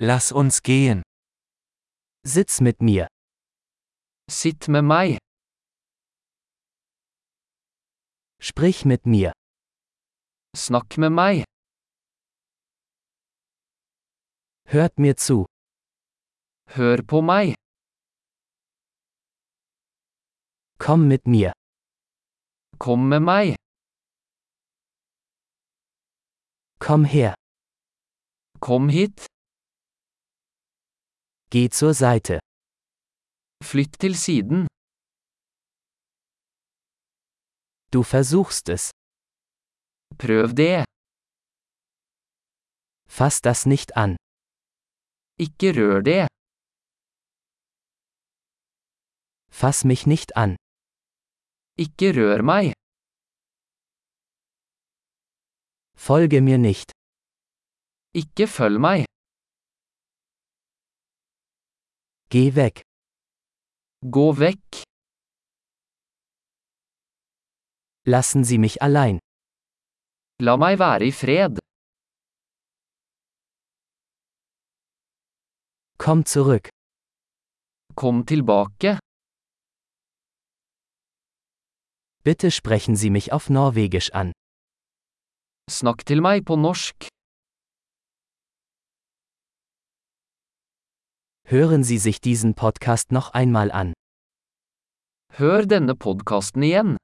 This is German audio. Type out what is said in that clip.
Lass uns gehen. Sitz mit mir. Sitt med meg. Sprich mit mir. Snakk med meg. Hört mir zu. Hør på meg. Komm mit mir. Kom med meg. Komm her. Kom hit. Geh zur Seite. Flytt til siden. Du versuchst es. Prøv det. Fass das nicht an. Ikke rør det. Fass mich nicht an. Ikke rør meg. Folge mir nicht. Ikke følg meg. Geh weg. Gå vekk. Lassen Sie mich allein. La meg være i fred. Komm zurück. Kom tilbake. Bitte sprechen Sie mich auf Norwegisch an. Snakk til meg på norsk. Hören Sie sich diesen Podcast noch einmal an. Hør denne podkasten igjen.